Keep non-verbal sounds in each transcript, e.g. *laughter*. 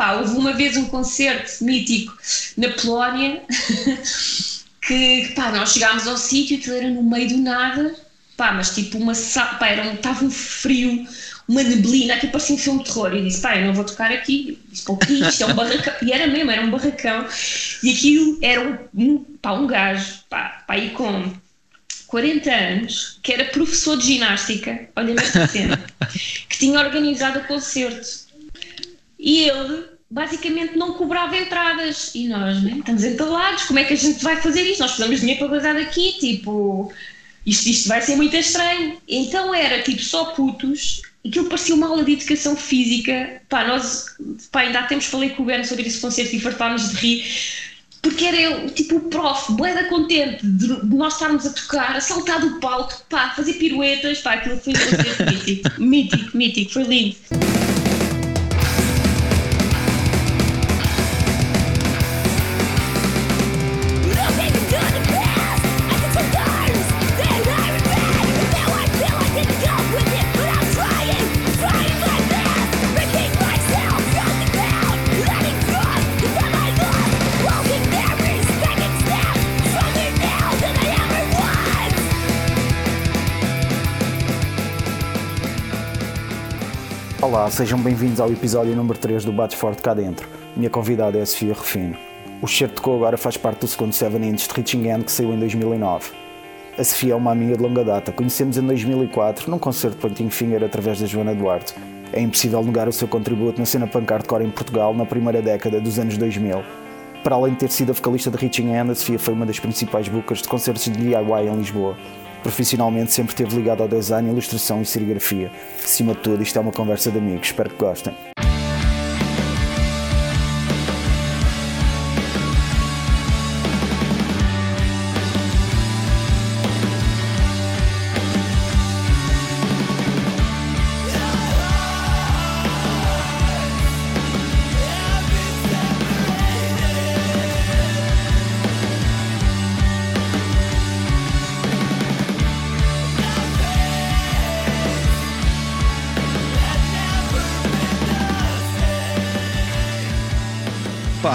pá, houve uma vez um concerto mítico na Polónia *laughs* que, pá, nós chegámos ao sítio, aquilo era no meio do nada, pá, mas tipo uma, pá, era um, estava um frio, uma neblina, aquilo parecia um filme de terror. E disse, pá, eu não vou tocar aqui, disse, pá, isto é um barracão. E era mesmo, era um barracão. E aquilo era um, pá, um gajo, pá, pá, aí com 40 anos, que era professor de ginástica, olha-me esta *laughs* cena, que tinha organizado o concerto. E ele basicamente não cobrava entradas. E nós, né, estamos entalados, como é que a gente vai fazer isto? Nós precisamos de dinheiro para gozar daqui, tipo, isto, isto vai ser muito estranho. Então era tipo só putos aquilo parecia uma aula de educação física. Pá, nós pá, ainda há tempos falei com o Ben sobre esse concerto e fartámos de rir, porque era tipo o prof, boeda contente de, nós estarmos a tocar, a saltar do palco, pá, fazer piruetas, pá, aquilo foi um *laughs* mítico, mítico, mítico, foi lindo. Sejam bem-vindos ao episódio número 3 do Bates Forte Cá Dentro. Minha convidada é a Sofia Refino. O Cheiro de agora faz parte do segundo Seven Inch de Reaching End que saiu em 2009. A Sofia é uma amiga de longa data, conhecemos em 2004 num concerto de Pontinho Finger através da Joana Duarte. É impossível negar o seu contributo na cena punk hardcore em Portugal na primeira década dos anos 2000. Para além de ter sido a vocalista de Reaching End, a Sofia foi uma das principais bookers de concertos de DIY em Lisboa. Profissionalmente sempre esteve ligado ao design, ilustração e serigrafia. Acima de tudo, isto é uma conversa de amigos. Espero que gostem.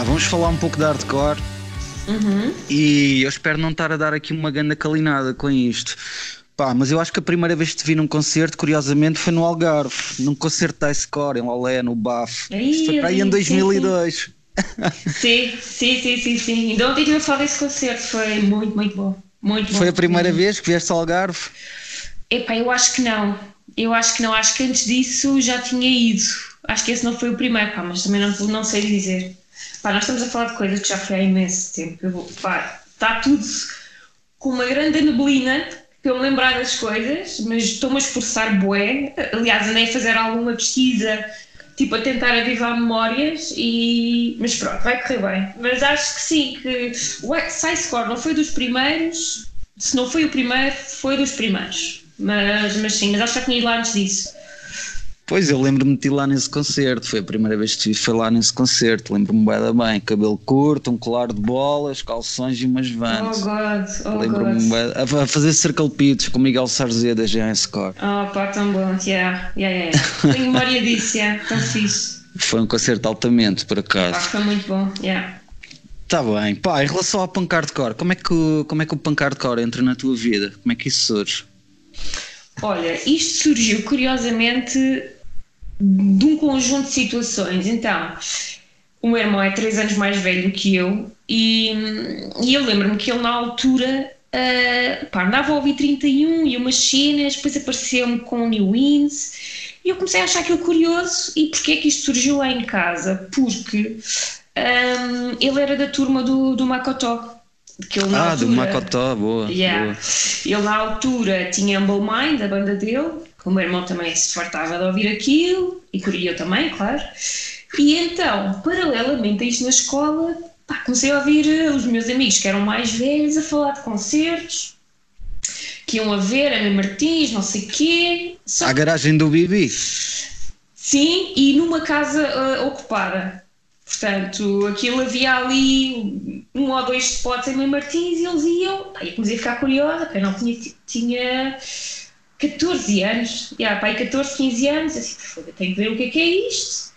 Vamos falar um pouco de hardcore. Uhum. E eu espero não estar a dar aqui uma grande calinada com isto. Pá, mas eu acho que a primeira vez que te vi num concerto, curiosamente, foi no Algarve, num concerto da Icecore, em Lolé, no BAF. Isto foi para aí em 2002. Sim, sim, sim, sim, sim. Ainda ontem tive a falar desse concerto, foi muito, muito bom. Muito foi a primeira vez que vieste ao Algarve? Epá, eu acho que não. Eu acho que não. Acho que antes disso já tinha ido. Acho que esse não foi o primeiro, pá, mas também não, não sei dizer. Pá, nós estamos a falar de coisas que já foi há imenso tempo. Está tudo com uma grande neblina para eu lembrar das coisas, mas estou-me a esforçar bué. Aliás, andei a fazer alguma pesquisa, tipo a tentar avivar memórias, e... mas pronto, vai correr bem. Mas acho que sim, que o Score não foi dos primeiros, se não foi o primeiro, foi dos primeiros. Mas, mas sim, mas acho que já tinha ido lá antes disso. Pois, eu lembro-me de ir lá nesse concerto, foi a primeira vez que foi lá nesse concerto, lembro-me bem, bem, cabelo curto, um colar de bolas, calções e umas vans. Oh God, oh lembro-me God. a fazer circle pits com Miguel Sarzeda da GN Score. Oh pá, tão bom, yeah, yeah, yeah. tenho memória disso, yeah, tão fixe. Foi um concerto altamente, por acaso. Pá, foi muito bom, yeah. Tá bem, pá, em relação ao punk hardcore, como é que, como é que o punk hardcore entra na tua vida? Como é que isso surge? Olha, isto surgiu curiosamente de um conjunto de situações. Então, o meu irmão é três anos mais velho que eu e, e eu lembro-me que ele na altura uh, pá, andava a ouvir 31 e umas cenas, depois apareceu-me com New Wins e eu comecei a achar aquilo curioso e porquê é que isto surgiu lá em casa? Porque um, ah, ele era da turma do, do Macotó. Que ele, ah, altura, do Macotó, boa, yeah, boa. Ele na altura tinha Humble Mind, a banda dele, o meu irmão também se fartava de ouvir aquilo, e eu também, claro. E então, paralelamente a isto na escola, pá, comecei a ouvir eh, os meus amigos que eram mais velhos a falar de concertos, que iam a ver a Martins, não sei o quê. Só... A garagem do Bibi? Sim, e numa casa uh, ocupada. Portanto, aquilo havia ali um ou dois spots em Mãe Martins e eles iam. Eu comecei a ficar curiosa, porque eu não tinha, tinha 14 anos, yeah, pai, 14, 15 anos, assim, tenho que ver o que é que é isto.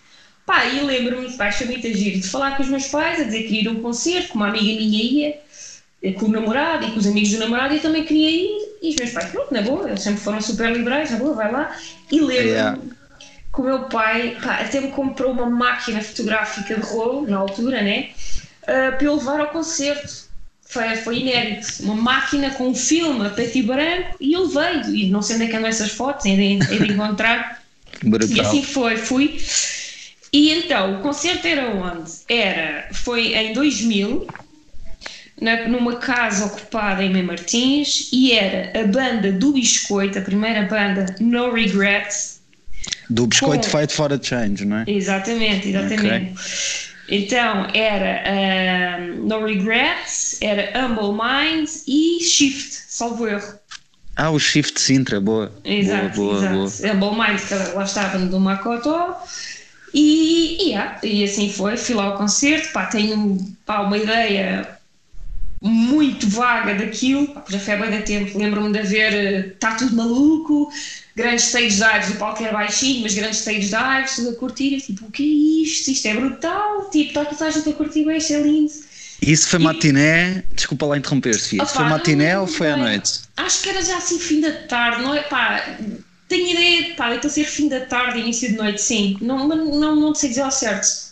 Pá, e lembro-me, pá, foi muito giro, de falar com os meus pais, a dizer que ia a um concerto, com uma amiga minha ia, eh, com o namorado e com os amigos do namorado, e eu também queria ir, e os meus pais, pronto, na boa, eles sempre foram super liberais, na boa, vai lá. E lembro-me Yeah. que o meu pai, pá, até me comprou uma máquina fotográfica de rolo, na altura, né, ah, para eu levar ao concerto. Foi, foi inédito. Uma máquina com um filme a preto e branco, e eu veio, e não sei onde é que andam essas fotos, ainda de, de encontrar. *laughs* E Brutal. assim foi, fui. E então, o concerto era onde? Era, foi em 2000, na- numa casa ocupada em Mem Martins, e era a banda do Biscoito, a primeira banda No Regrets. Do biscoito Com- Fight for a Change, não é? Exatamente, exatamente. Então, era ah, No Regrets, era Humble Minds e Shift, salvo erro. Ah, o Shift Sintra, boa. Exato, boa, boa, boa. exato. Humble Minds, que lá estava do Macotó. E, e, yeah, e assim foi, fui lá ao concerto, pá, tenho pá, uma ideia muito vaga daquilo, já foi há bem tempo, lembro-me de haver Está Tudo Maluco, grandes stage dives, o palco era baixinho, mas grandes stage dives, tudo a curtir, eu, tipo, o que é isto? Isto é brutal, tipo, está toda a gente a curtir bem, isto é lindo. Isso foi E- matiné, desculpa lá interromper, Sofia. Opa, foi não matiné ou foi à bem. noite? Acho que era já assim fim da tarde, não é? Pá, tenho ideia, pá, de ser fim da tarde, início de noite, sim. Não, mas não, não sei dizer ao certo.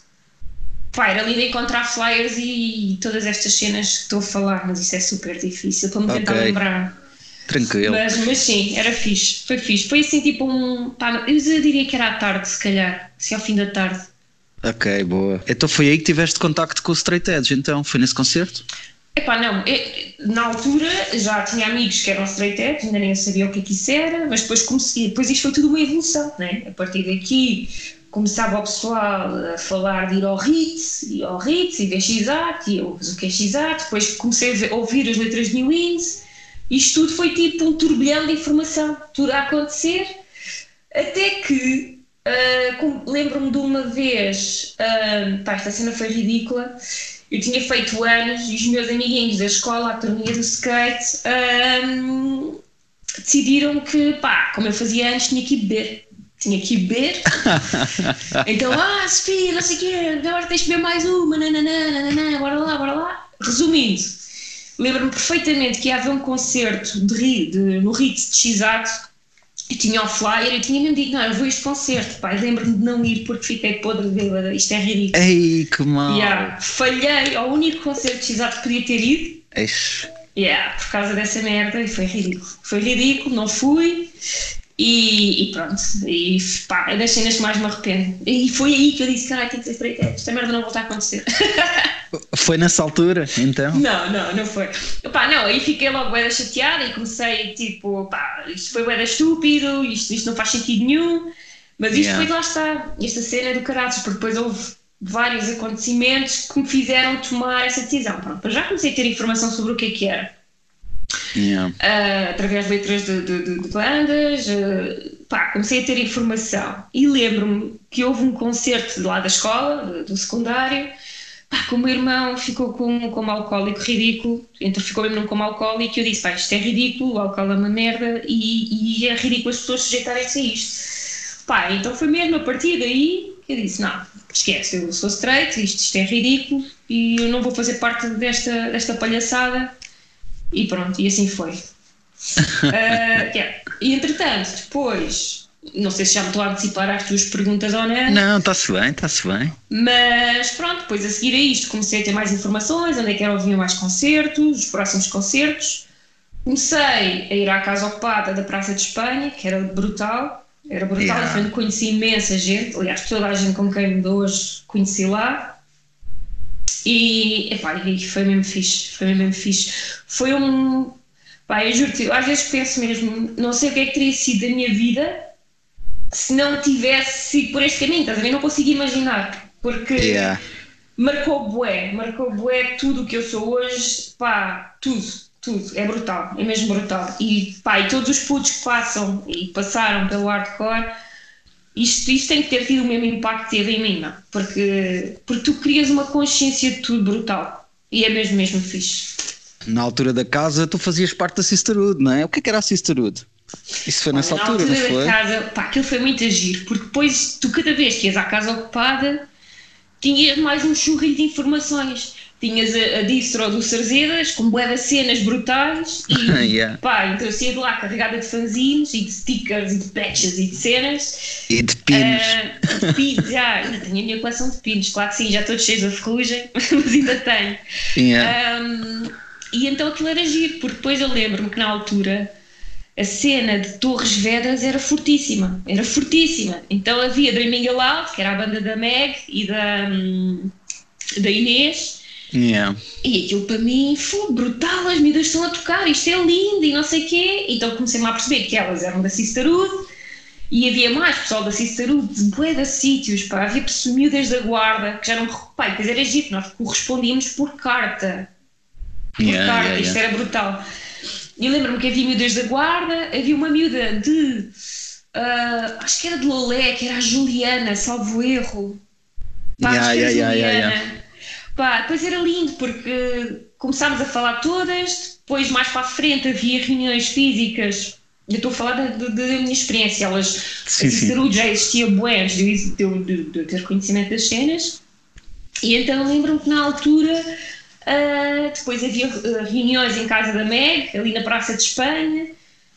Pá, era ali de encontrar flyers e todas estas cenas que estou a falar, mas isso é super difícil para me tentar lembrar. Tranquilo. Mas, mas sim, era fixe, foi fixe. Foi assim tipo um. Pá, eu diria que era à tarde, se calhar, assim ao fim da tarde. Ok, boa. Então foi aí que tiveste contacto com o Straight Edge, então? Foi nesse concerto? Epá, não, eu- na altura já tinha amigos que eram straight edge, ainda nem sabia o que é que isso era, mas depois comecei, depois isto foi tudo uma evolução, né? A partir daqui começava o pessoal a falar de ir ao Ritz, e ao Ritz, e ver X-Art, e eu, o que é depois comecei a ouvir as letras New Wins, isto tudo foi tipo um turbilhão de informação, tudo a acontecer, até que com- lembro-me de uma vez, ah, pá, esta cena foi ridícula. Eu tinha feito anos e os meus amiguinhos da escola, a turminha do skate, ah, decidiram que, pá, como eu fazia antes, tinha que beber. Tinha que beber. *laughs* então, ah, Sofia, não sei o quê, agora tens de beber mais uma, nananã, bora lá, bora lá. Resumindo, lembro-me perfeitamente que ia haver um concerto de, de, no Ritz de X-Ato eu tinha o flyer e tinha mesmo dito, não, eu vou a este concerto, pá, lembro-me de não ir porque fiquei podre de bêbada, isto é ridículo. Ei, que mal. Yeah, falhei ao único concerto de X-Ato que podia ter ido, Eish. yeah, por causa dessa merda, e foi ridículo. Foi ridículo, não fui, e, e pronto, e pá, é das cenas que mais me arrependo. E foi aí que eu disse, caralho, tem que ser straight edge, esta merda não volta a acontecer. *laughs* Foi nessa altura, então? Não, não, não foi. Pá, não, aí fiquei logo bem chateada e comecei tipo, pá, isto foi bem estúpido, isto, isto não faz sentido nenhum, mas isto Yeah. foi lá está, esta cena do caráter, porque depois houve vários acontecimentos que me fizeram tomar essa decisão. Pronto, já comecei a ter informação sobre o que é que era. Yeah. Ah, através de letras de, de, de- bandas, ah, pá, comecei a ter informação. E lembro-me que houve um concerto lá da escola, do, secundário, pá, o meu irmão ficou com, com alcoólico ridículo, então ficou mesmo coma alcoólico e eu disse, pá, isto é ridículo, o álcool é uma merda e, e é ridículo as pessoas sujeitarem-se a isto. Pá, então foi mesmo a partir daí que eu disse, não, esquece, eu sou straight, isto, isto é ridículo e eu não vou fazer parte desta, desta palhaçada e pronto, e assim foi. *laughs* Ah, yeah. E entretanto, depois, não sei se já me estou a antecipar às tuas perguntas ou não, Não, está-se bem, está-se bem. mas pronto, depois a seguir a isto comecei a ter mais informações, onde é que era ouvir mais concertos, os próximos concertos. Comecei a ir à Casa Ocupada da Praça de Espanha, que era brutal, era brutal, Yeah. foi onde conheci imensa gente, aliás, toda a gente com quem me dou hoje conheci lá. E, epá, e foi mesmo fixe, foi mesmo fixe. Foi um. Pá, eu juro-te, eu às vezes penso mesmo, não sei o que é que teria sido da minha vida se não tivesse sido por este caminho, estás a ver? Não consigo imaginar, porque Yeah. marcou bué, marcou bué tudo o que eu sou hoje, pá, tudo, tudo, é brutal, é mesmo brutal. E pá, e todos os putos que passam e passaram pelo hardcore, isto, isto tem que ter tido o mesmo impacto que teve em mim, não? Porque, porque tu crias uma consciência de tudo brutal. E é mesmo, mesmo fixe. Na altura da casa, tu fazias parte da Sisterhood, não é? O que é que era a Sisterhood? Isso foi nessa altura, altura, não foi? Casa, pá, aquilo foi muito agir, porque depois tu cada vez que ias à casa ocupada tinhas mais um churrilho de informações. Tinhas a, a distro do Sarzedas com bué cenas brutais *laughs* e yeah. pá, então eu saía de lá carregada de fanzines e de stickers e de patches e de cenas. E de pins. Uh, de pins, já, ainda tenho a minha coleção de pins, claro que sim, já estou cheio de ferrugem, *laughs* mas ainda tenho. Yeah. Um, e então aquilo era giro, porque depois eu lembro-me que na altura a cena de Torres Vedras era fortíssima, era fortíssima. Então havia Dreaming Aloud, que era a banda da Meg e da, hum, da Inês. Yeah. E aquilo para mim foi brutal, as miúdas estão a tocar, isto é lindo e não sei o quê. Então comecei-me a perceber que elas eram da Sisterhood e havia mais pessoal da Sisterhood de bué de sítios, pá. havia miúdas da guarda que já não. Pá, depois era giro, nós correspondíamos por carta. Por yeah, carta, yeah, isto era brutal. E lembro-me que havia miúdas da guarda, havia uma miúda de. Uh, acho que era de Lolé, que era a Juliana, salvo erro. Pá, yeah, yeah, Juliana. Pá, depois era lindo porque começámos a falar todas, depois mais para a frente havia reuniões físicas. Eu estou a falar da, minha experiência. Elas, sim, sim. já existia bué antes de, de, de, de ter conhecimento das cenas. E então lembro-me que na altura Uh, depois havia uh, reuniões em casa da MEG, ali na Praça de Espanha,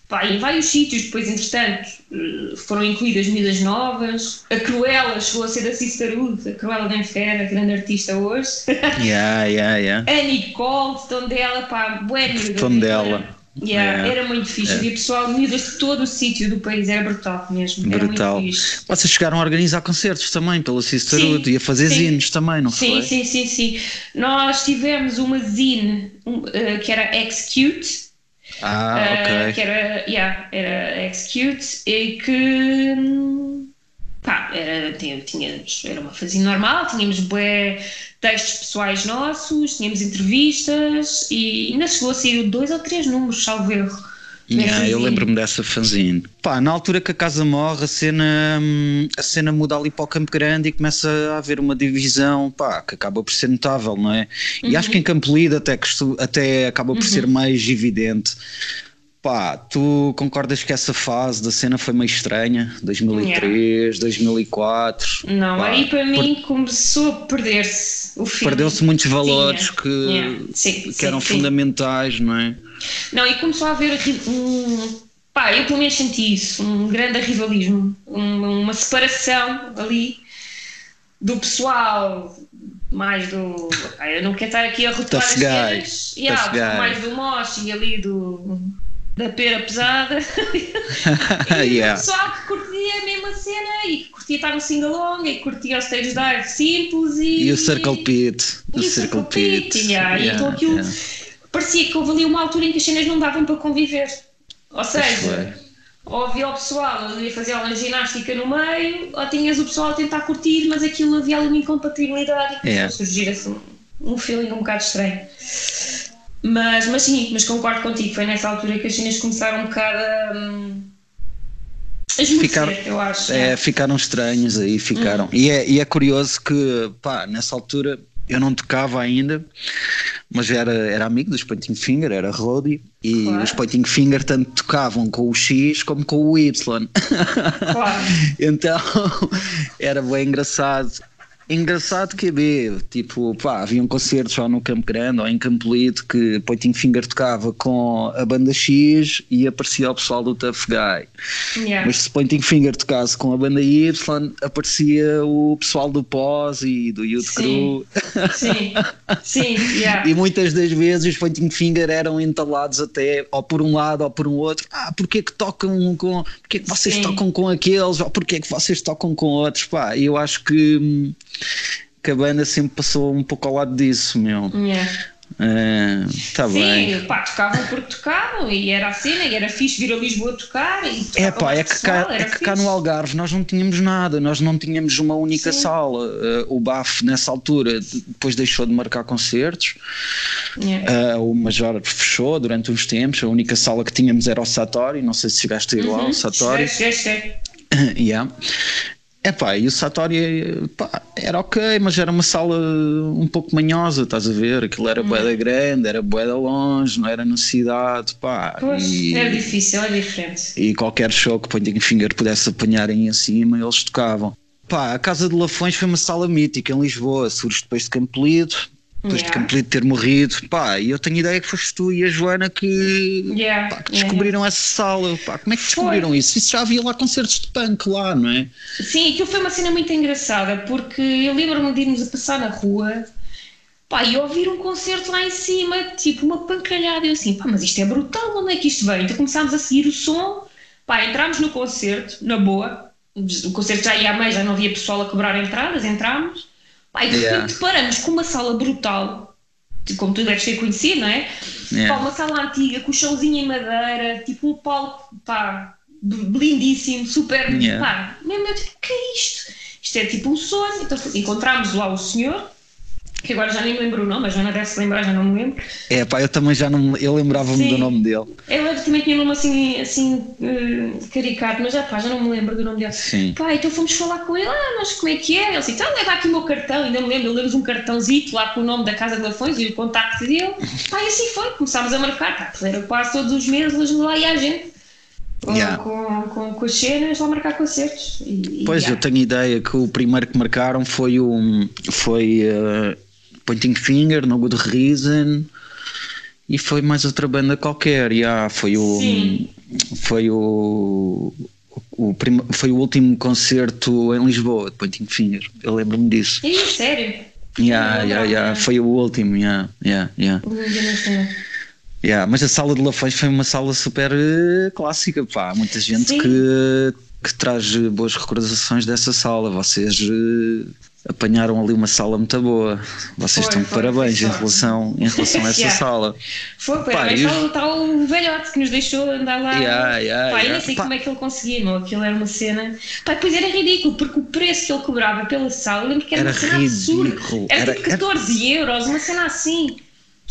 pá, em vários sítios. Depois, entretanto, uh, foram incluídas medidas novas. A Cruella chegou a ser da Sisterhood, a Cruella Denfera, grande artista hoje. *laughs* Yeah, yeah, yeah. a Nicole, Tondela, pá, bué Tondela. Yeah, Era muito fixe. Havia pessoal miúdas de todo o sítio do país, era brutal mesmo. Brutal. Vocês chegaram a organizar concertos também pela Sisterhood e a fazer sim. zines também, não sim, foi? Sim, sim, sim. Nós tivemos uma zine um, uh, que era Execute. Ah, uh, ok. Que era, yeah, era Execute e que. Pá, era, tínhamos, era uma fase normal, tínhamos bué textos pessoais nossos, tínhamos entrevistas e ainda chegou a sair dois ou três números, salvo erro. Yeah, eu lembro-me dessa fanzine. Pá, na altura que a casa morre, a cena, a cena muda ali para o Campo Grande e começa a haver uma divisão, pá, que acaba por ser notável, não é? E uhum. acho que em Campo Lido até, até acaba por uhum. ser mais evidente. Pá, tu concordas que essa fase da cena foi meio estranha? 2003, yeah. 2004? Não, pá, aí para mim começou a perder-se o filme. Perdeu-se muitos valores que, yeah. sim, que sim, eram sim. fundamentais, não é? Não, e começou a haver um. Pá, eu pelo menos senti isso, um grande rivalismo, uma separação ali do pessoal mais do. Eu não quero estar aqui a rotular as cenas. Yeah, mais do Mosh e ali do da pera pesada *laughs* e yeah. o pessoal que curtia a mesma cena e que curtia estar no singalong e que curtia os stage dive simples e, e o circle pit e o circle, pit, pit yeah. Yeah, então aquilo yeah. Parecia que houve ali uma altura em que as cenas não davam para conviver ou seja ou havia o pessoal a fazer uma ginástica no meio ou tinhas o pessoal a tentar curtir mas aquilo havia ali uma incompatibilidade e yeah. surgir assim um feeling um bocado estranho mas, mas sim, mas concordo contigo, foi nessa altura que as cenas começaram um bocado a. Hum, ficaram, eu acho. É, é, ficaram estranhos aí, ficaram. Uhum. E, é, e é curioso que, pá, nessa altura eu não tocava ainda, mas era, era amigo dos Pointing Finger, era roadie, e claro. os Pointing Finger tanto tocavam com o X como com o Y. Claro. *laughs* então *laughs* era bem engraçado. Engraçado que é tipo, pá, haviam concertos ou no Campo Grande ou em Campo Lido que Pointing Finger tocava com a banda X e aparecia o pessoal do Tough Guy. Yeah. Mas se Pointing Finger tocasse com a banda Y, aparecia o pessoal do Pós e do Youth Crew. Sim, sim, yeah. E muitas das vezes os Pointing Finger eram entalados até, ou por um lado ou por um outro. Ah, porque é que tocam com. Porque é que vocês sim. tocam com aqueles? Ou porque é que vocês tocam com outros? Pá, eu acho que hum, que a banda sempre passou um pouco ao lado disso, meu. Yeah. Uh, tá Sim, bem. pá, tocavam porque tocavam e era a cena e era fixe vir a Lisboa tocar. E é pá, é que, pessoal, cá, é que cá no Algarve nós não tínhamos nada, nós não tínhamos uma única Sim. sala. Uh, o BAF nessa altura depois deixou de marcar concertos, yeah. uh, o Major fechou durante uns tempos. A única sala que tínhamos era o Satori, não sei se chegaste a ir uhum. lá, o Satori. *coughs* Yeah. É pá, e o Satori pá, era ok, mas era uma sala um pouco manhosa, estás a ver? Aquilo era hum. boeda grande, era boeda longe, não era na cidade, pá. Pois, e, era difícil, era diferente. E qualquer show que Pointing Finger pudesse apanhar em cima, eles tocavam. Pá, a Casa de Lafões foi uma sala mítica em Lisboa, surge depois de Campo Lido, depois yeah. de Campo ter morrido, pá, e eu tenho ideia que foste tu e a Joana que, yeah. pá, que descobriram yeah. essa sala, pá, como é que descobriram foi. isso? Isso já havia lá concertos de punk lá, não é? Sim, aquilo foi uma cena muito engraçada, porque eu lembro-me de irmos a passar na rua, pá, e ouvir um concerto lá em cima, tipo uma pancalhada, e eu assim, pá, mas isto é brutal, onde é que isto vem? Então começámos a seguir o som, pá, entramos no concerto, na boa, o concerto já ia a meio, já não havia pessoal a cobrar entradas, entramos, pá, e de repente yeah. paramos com uma sala brutal, como tu deves ter conhecido, não é? Yeah. Pá, uma sala antiga, com o chãozinho em madeira, tipo um palco, pá, lindíssimo, super, yeah. pá, mesmo tipo, que é isto? Isto é tipo um sonho, então encontramos lá o senhor, que agora já nem me lembro o nome, a Joana deve se lembrar, já não me lembro. É pá, eu também já não eu lembrava-me do nome dele. Ele também tinha um nome assim, assim uh, caricato, mas já, pá, já não me lembro do nome dele. Sim. Pá, então fomos falar com ele, ah, mas como é que é? Ele disse, então leva aqui o meu cartão, ainda me lembro, levamos um cartãozito lá com o nome da Casa de Lafões e o contacto dele. *laughs* Pá, e assim foi, começámos a marcar, pá, era quase todos os meses lá e a gente. Com, yeah. com, com, com, as cenas, lá marcar concertos. E, pois, yeah. eu tenho ideia que o primeiro que marcaram foi o. Foi, uh, Pointing Finger, No Good Reason e foi mais outra banda qualquer. Yeah, foi o Sim. foi o, o prim, foi o último concerto em Lisboa de Pointing Finger. Eu lembro-me disso. Ih, sério? Yeah, yeah, yeah. Foi o último. Yeah, yeah, yeah. Yeah, mas a sala de Lafões foi uma sala super uh, clássica, pá. Muita gente que, que traz boas recordações dessa sala. Vocês uh, apanharam ali uma sala muito boa. Vocês foi, estão de parabéns em relação, em relação a *laughs* essa yeah. sala. Foi, foi. Pá, eu... o velhote que nos deixou andar lá. Yeah, yeah, Pá, eu nem sei Pá. como é que ele conseguia, não. Aquilo era uma cena. Pá, depois era ridículo, porque o preço que ele cobrava pela sala, eu lembro que era, era uma cena ridículo. absurda. Era, era tipo 14 era... euros, uma cena assim.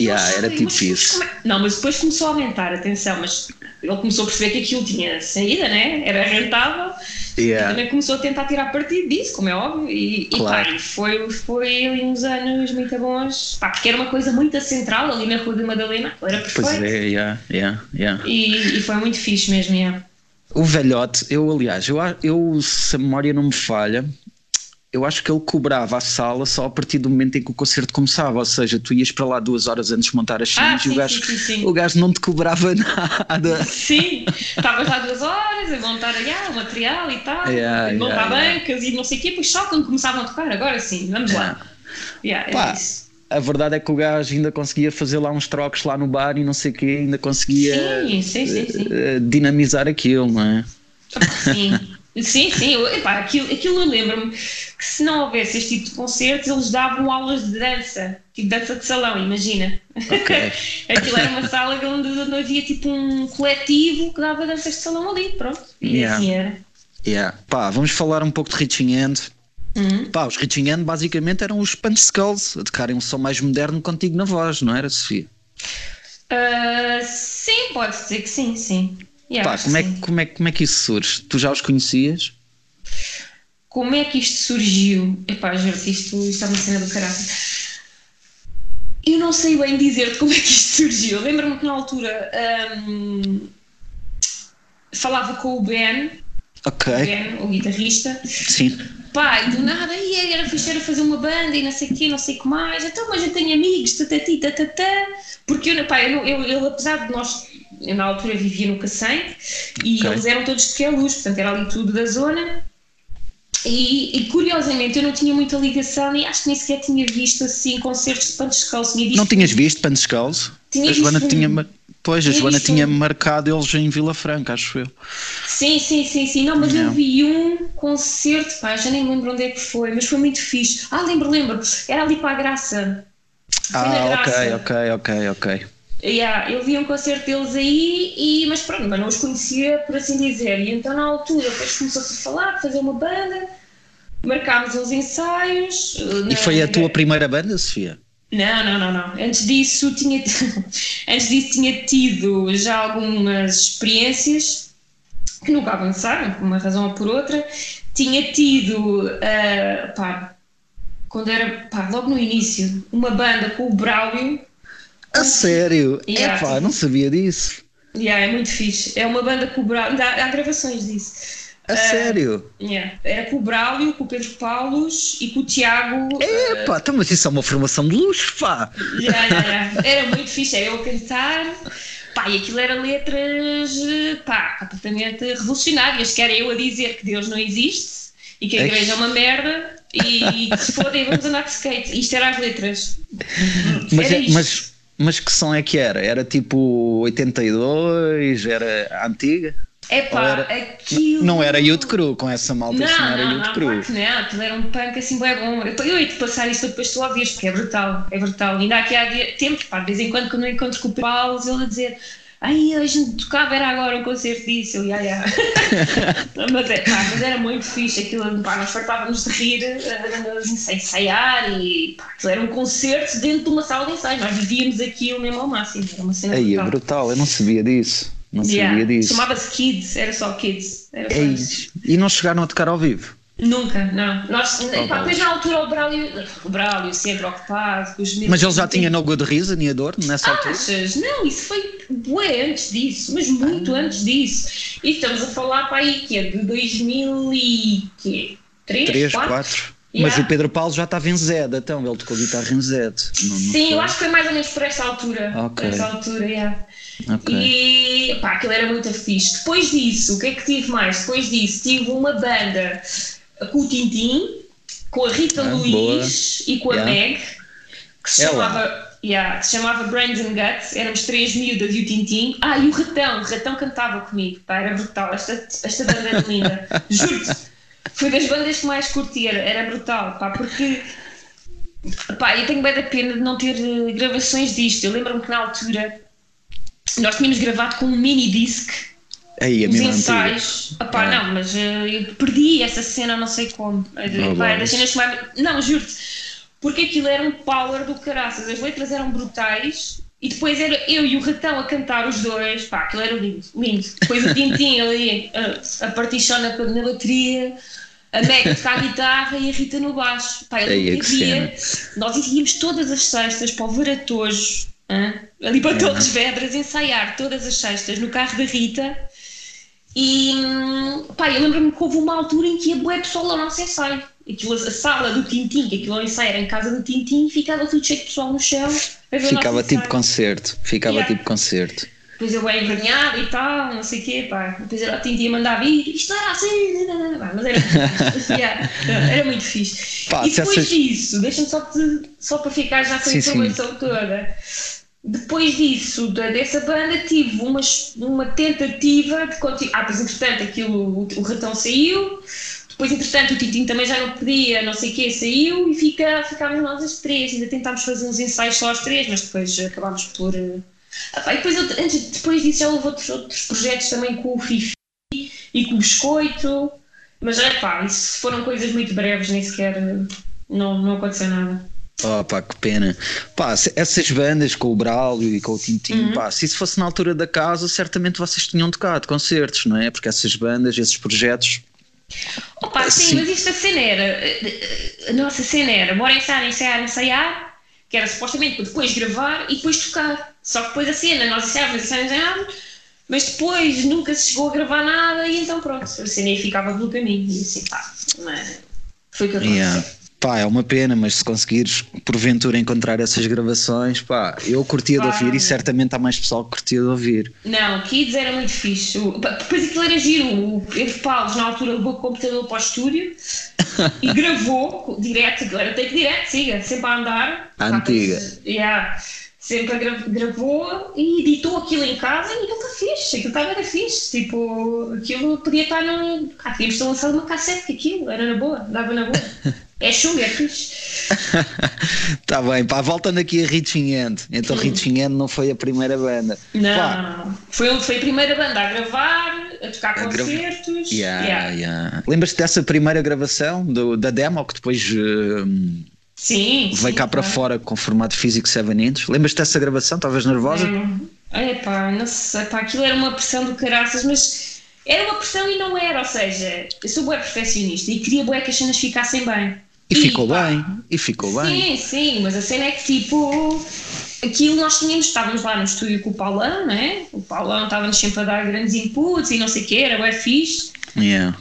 Yeah, era tipo isso. Mas, não, mas depois começou a aumentar, atenção, mas ele começou a perceber que aquilo tinha saída, né? Era rentável yeah. e também começou a tentar tirar partido disso, como é óbvio, e, claro. e pá, foi, foi ali uns anos muito bons, pá, porque era uma coisa muito central ali na Rua de Madalena, era perfeito. Pois é, yeah, yeah, yeah. E, e foi muito fixe mesmo, yeah. O velhote, eu aliás, eu, eu se a memória não me falha, eu acho que ele cobrava a sala só a partir do momento em que o concerto começava, ou seja, tu ias para lá duas horas antes de montar as cenas ah, e o gajo, sim, sim, o gajo não te cobrava *laughs* nada. Sim, estavas lá duas horas a montar yeah, o material e tal, yeah, montar yeah, bancas yeah. e não sei o quê, pois só quando começavam a tocar, agora sim, vamos lá. Yeah, Pá, a verdade é que o gajo ainda conseguia fazer lá uns trocos lá no bar e não sei o quê, ainda conseguia uh, dinamizar aquilo, não é? Sim. Sim, sim, epá, aquilo, aquilo eu lembro-me que se não houvesse este tipo de concertos, eles davam aulas de dança, tipo dança de salão, imagina. Okay. *laughs* aquilo era uma sala onde, onde havia tipo um coletivo que dava danças de salão ali, pronto. E yeah. assim era. Yeah. Pá, vamos falar um pouco de Reaching End. Uhum. Pá, os Reaching End basicamente eram os Punch Skulls a tocarem um som mais moderno contigo na voz, não era, Sofia? Uh, sim, pode dizer que sim, sim. Yeah, Pá, como, é, como, é, como é que isso surge? Tu já os conhecias? Como é que isto surgiu? Epá, juro isto, isto é uma cena do caralho. Eu não sei bem dizer-te como é que isto surgiu. Lembro-me que na altura um, falava com o Ben, Ok. o Ben, o guitarrista. Sim. E do nada, e era fixe era fazer uma banda e não sei o quê, não sei o que mais. Então, mas eu tenho amigos, tatati, tatatá. Porque eu, pá, eu, eu, eu, apesar de nós eu na altura vivia no Cacém e okay. eles eram todos de luz portanto era ali tudo da zona. E, e, curiosamente eu não tinha muita ligação e acho que nem sequer tinha visto assim concertos de Pantes Não tinhas visto Pantes Tinha a Joana visto tinha, pois, a Joana tinha marcado eles em Vila Franca, acho eu. Sim, sim, sim, sim. Não, mas não. eu vi um concerto, pá, já nem me lembro onde é que foi, mas foi muito fixe. Ah, lembro, lembro. Era ali para a Graça. Foi ah, ok, ok, ok, ok. Yeah, eu vi um concerto deles aí, e, mas pronto, mas não os conhecia, por assim dizer. E então, na altura, depois começou-se a falar, fazer uma banda, marcámos uns ensaios. E foi a tua primeira banda, Sofia? Não, não, não, não. Antes disso tinha, *laughs* antes disso tinha tido já algumas experiências que nunca avançaram, por uma razão ou por outra. tinha tido, uh, pá, quando era, pá, logo no início, uma banda com o Braulio. A sério? Yeah. É pá, não sabia disso. Yeah, é muito fixe. É uma banda com o Braulio, há, há gravações disso. A uh, sério? Yeah. Era com o Braulio, com o Pedro Paulos e com o Tiago. É pá, uh, então, mas isso é uma formação de luxo, pá. Yeah, yeah, era muito fixe, era eu a cantar. Pá, e aquilo era letras, pá, completamente revolucionárias, que era eu a dizer que Deus não existe e que a igreja é uma merda e que se fodem, vamos andar de skate. Isto era as letras. Mas, era mas, mas que som é que era? Era tipo 82? Era antiga? É pá, aquilo. Não era Youth Crew com essa malta, não, assim, não era não, Youth não, Crew. Claro não, aquilo era um punk assim, bem bom. Eu, eu ia te passar isso depois tu ouvires, porque é brutal, é brutal. Ainda aqui há tempo, pá, de vez em quando, quando eu encontro com o Paulo, ele a dizer Ai, a gente tocava, era agora um concerto disso. Eu, ia, ia. *laughs* mas, é, pá, mas era muito fixe aquilo. Pá, nós fartávamos de rir, uh, ensaiar e pá, era um concerto dentro de uma sala de ensaio. Nós vivíamos aquilo mesmo ao máximo. Era uma cena Aí, brutal. é brutal, eu não sabia disso. Não yeah. sabia disso. Chamava-se Kids, era só Kids. Era é isso. E não chegaram a tocar ao vivo? Nunca, não. Nós, oh, pá, depois na altura o Braulio, o Braulio sempre ocupado com os mesmos. Mas ele já tinha No Good Reason e Ador nessa altura? Achas? Não, isso foi bué antes disso, mas muito ah. antes disso. E estamos a falar para aí que é de 2003, 3, 4? 4. Yeah. Mas o Pedro Paulo já estava em Z, então ele tocou guitarra em Z. Não, não Sim, foi? eu acho que foi mais ou menos por esta altura. Por esta altura, yeah. Okay. E pá, aquilo era muito fixe. Depois disso, o que é que tive mais? Depois disso, tive uma banda com o Tintim, com a Rita ah, Luiz boa. e com a yeah. Meg, que se, chamava, yeah, que se chamava Brains and Guts. Éramos três miúdas e o Tintim. Ah, e o Ratão, o Ratão cantava comigo, pá, era brutal. Esta, esta banda era linda, *laughs* juro-te. Foi das bandas que mais curti, era, era brutal, pá, porque. Pá, eu tenho bem da pena de não ter uh, gravações disto. Eu lembro-me que na altura nós tínhamos gravado com um mini disc Aí, a os ensaios. Epá, ah. não, mas uh, eu perdi essa cena, não sei como. Oh, Epá, das cenas. Não, juro-te. Porque aquilo era um power do caraças. As letras eram brutais e depois era eu e o ratão a cantar os dois. Pá, aquilo era lindo, lindo. Depois o Tintin ali a, a partichona na bateria. A Meg a tocar a guitarra e a Rita no baixo. Pá, eu Ei, dia, nós íamos todas as sextas para o Veratojo, ali para é. Torres Vedras, ensaiar todas as sextas no carro da Rita e pá, eu lembro-me que houve uma altura em que ia bué pessoal ao nosso ensaio. Aquilo, a sala do Tintim, que aquilo ensaio era em casa do Tintim, ficava tudo cheio de pessoal no chão. Ficava tipo concerto, ficava yeah. tipo concerto. Depois eu bem envergonhado e tal, não sei o quê, pá. Depois era o Tintim a mandar vir, isto era assim, mas era, *laughs* yeah, era muito fixe. Pá, e depois essas... disso, deixa-me só, só para ficar já com a informação toda depois disso, dessa banda, tive uma, uma tentativa de continuar. Ah, pois entretanto, aquilo, o, o ratão saiu, depois entretanto o Tintin também já não podia, não sei o quê, saiu e fica, ficámos nós as três. Ainda tentámos fazer uns ensaios só as três, mas depois acabámos por. Ah, e depois, antes, depois disso já houve outros, outros projetos também com o Fifi e com o Biscoito, mas é pá, isso foram coisas muito breves, nem sequer. Não, não aconteceu nada. Oh, pá, que pena. Pá, essas bandas com o Braulio e com o Tintin, uhum. pá, se isso fosse na altura da casa, certamente vocês tinham tocado concertos, não é? Porque essas bandas, esses projetos. Opa, sim, sim, mas isto a cena era. A nossa cena era bora ensaiar, ensaiar, ensaiar, que era supostamente para depois gravar e depois tocar. Só que depois a cena, nós ensaiávamos, ensaiávamos, ensaiávamos, mas depois nunca se chegou a gravar nada e então pronto, a cena aí ficava pelo caminho. E assim, pá, é? foi o que aconteceu. Yeah. Pá, é uma pena, mas se conseguires porventura encontrar essas gravações, pá, eu curtia claro. de ouvir e certamente há mais pessoal que curtia de ouvir. Não, Kids era muito fixe. Depois aquilo era giro. O Pedro Paulo, na altura, levou o computador para o estúdio *laughs* e gravou direto, agora tem que direto, siga, sempre a andar. A antiga. Yeah sempre gravou e editou aquilo em casa e aquilo está fixe, aquilo estava era fixe, tipo, aquilo podia estar no. Ah, tínhamos de lançar uma cassete que aquilo, era na boa, dava na boa. *laughs* É chunga, é. Está *laughs* bem, pá, voltando aqui a Reaching End. Então, hum. Reaching End não foi a primeira banda. Não, pá. Foi, foi a primeira banda a gravar, a tocar a concertos. Gra... Yeah, yeah. yeah. Lembras-te dessa primeira gravação do, da demo que depois. Uh, sim. Veio cá para fora com formato físico 7 inches. Lembras-te dessa gravação? Estavas nervosa? É pá, não sei, pá, aquilo era uma pressão do caraças, mas era uma pressão e não era, ou seja, eu sou boa perfeccionista e queria boa que as cenas ficassem bem. E, e ficou pá, bem, e ficou sim, bem. Sim, sim, mas a cena é que tipo, aquilo nós tínhamos, estávamos lá no estúdio com o Paulão, né? O Paulão estava-nos sempre a dar grandes inputs e não sei o quê, era bem fixe. Yeah.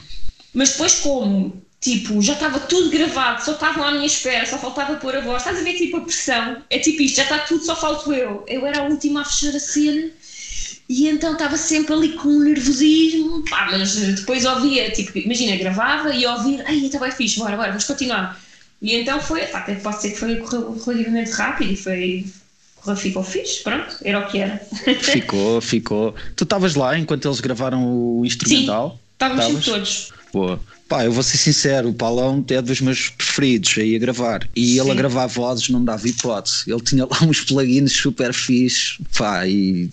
Mas depois como, tipo, já estava tudo gravado, só estavam à minha espera, só faltava pôr a voz, estás a ver tipo a pressão? É tipo isto, já está tudo, só falto eu. Eu era a última a fechar a cena e então estava sempre ali com um nervosismo, pá, mas depois ouvia, tipo, imagina, gravava e ouvia, ai, está bem fixe, bora, bora, vamos continuar. E então foi, pá, até pode ser que foi relativamente rápido e foi, ficou fixe, pronto, era o que era. *laughs* Ficou, ficou. Tu estavas lá enquanto eles gravaram o instrumental? Estávamos sempre todos. Boa. Pá, eu vou ser sincero, o Paulão é dos meus preferidos aí a gravar. E Sim. ele a gravar vozes não dava hipótese. Ele tinha lá uns plugins super fixe, pá, e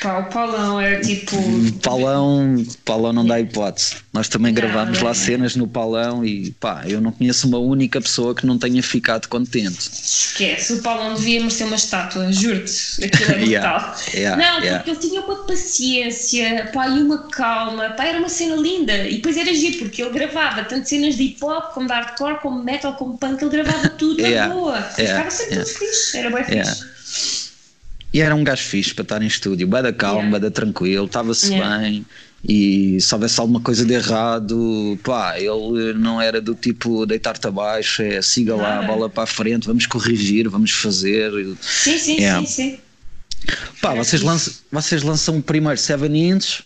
Pá, o Paulão era tipo. Paulão, Paulão não dá hipótese. Nós também não, gravámos lá cenas no Paulão e pá, eu não conheço uma única pessoa que não tenha ficado contente. Esquece, o Paulão devia merecer uma estátua, juro-te. Aquilo é brutal. *laughs* yeah, yeah, não, yeah. porque ele tinha uma paciência, pá, e uma calma, pá, era uma cena linda. E depois era giro, porque ele gravava tanto cenas de hip hop, como de hardcore, como metal, como punk, ele gravava tudo na boa. Ficava sempre tudo fixe, era bem fixe. E era um gajo fixe para estar em estúdio, bada calmo, yeah. bada tranquilo, estava-se yeah. bem. E se houvesse alguma coisa de errado, pá, ele não era do tipo deitar-te abaixo, é siga lá, bola para a frente, vamos corrigir, vamos fazer. Sim, sim, yeah. sim, sim. Pá, vocês lançam, vocês lançam o primeiro 7 inches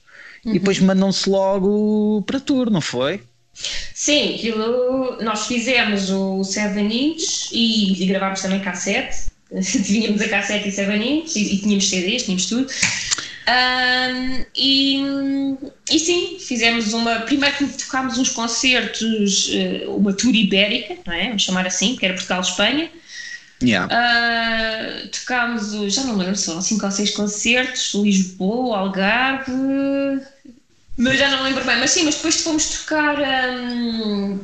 uhum. e depois mandam-se logo para tour, não foi? Sim, aquilo, nós fizemos o 7 inches e, e gravámos também cassete *laughs* tínhamos a cassete e 7 inch e, e tínhamos CDs, tínhamos tudo. Um, e, e sim, fizemos uma. Primeiro que tocámos uns concertos, eh, uma tour ibérica, não é? Vamos chamar assim, que era Portugal-Espanha. Yeah. Uh, tocámos, já não lembro, são 5 ou 6 concertos, Lisboa, Algarve, mas já não lembro bem, mas sim, mas depois fomos tocar um,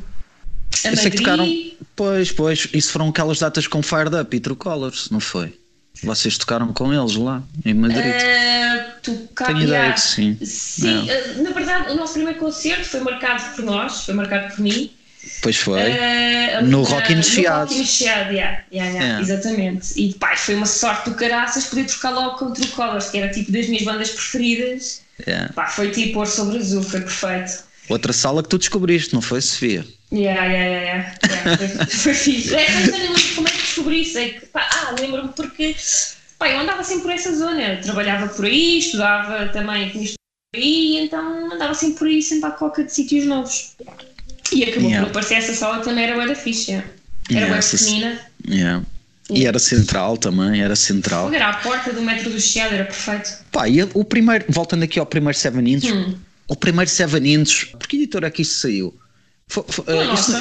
a Madrid. Pois, pois, isso foram aquelas datas com Fired Up e True Colors, não foi? Vocês tocaram com eles lá, em Madrid? Uh, tocar, Tenho ideia que sim. Sim, uh, na verdade, o nosso primeiro concerto foi marcado por nós, foi marcado por mim. Pois foi. Uh, no Rock in Chiado. No Rock in Chiado, yeah, yeah, yeah, yeah. exatamente. E pai, foi uma sorte do caraças poder tocar logo com True Colors, que era tipo das minhas bandas preferidas. Yeah. Pá, foi tipo ouro sobre azul, foi perfeito. Outra sala que tu descobriste, não foi, Sofia? Yeah, yeah, yeah, yeah. yeah foi, fixe. É, mas eu lembro como é que descobri isso. É que, pá, ah, lembro-me porque pá, eu andava sempre por essa zona. trabalhava por aí, estudava também aqui por aí, então andava sempre por aí, sempre à coca de sítios novos. E acabou yeah. por aparecer essa sala também era bem fixe. Era yeah, bem pequenina. Yeah. E era central também, era central. Era a porta do metro do Chiado, era perfeito. Pá, e o primeiro, voltando aqui ao primeiro Seven Inches, hum. O primeiro Seven Inches, por que editora é que isso saiu? Foi, foi, uh, isso,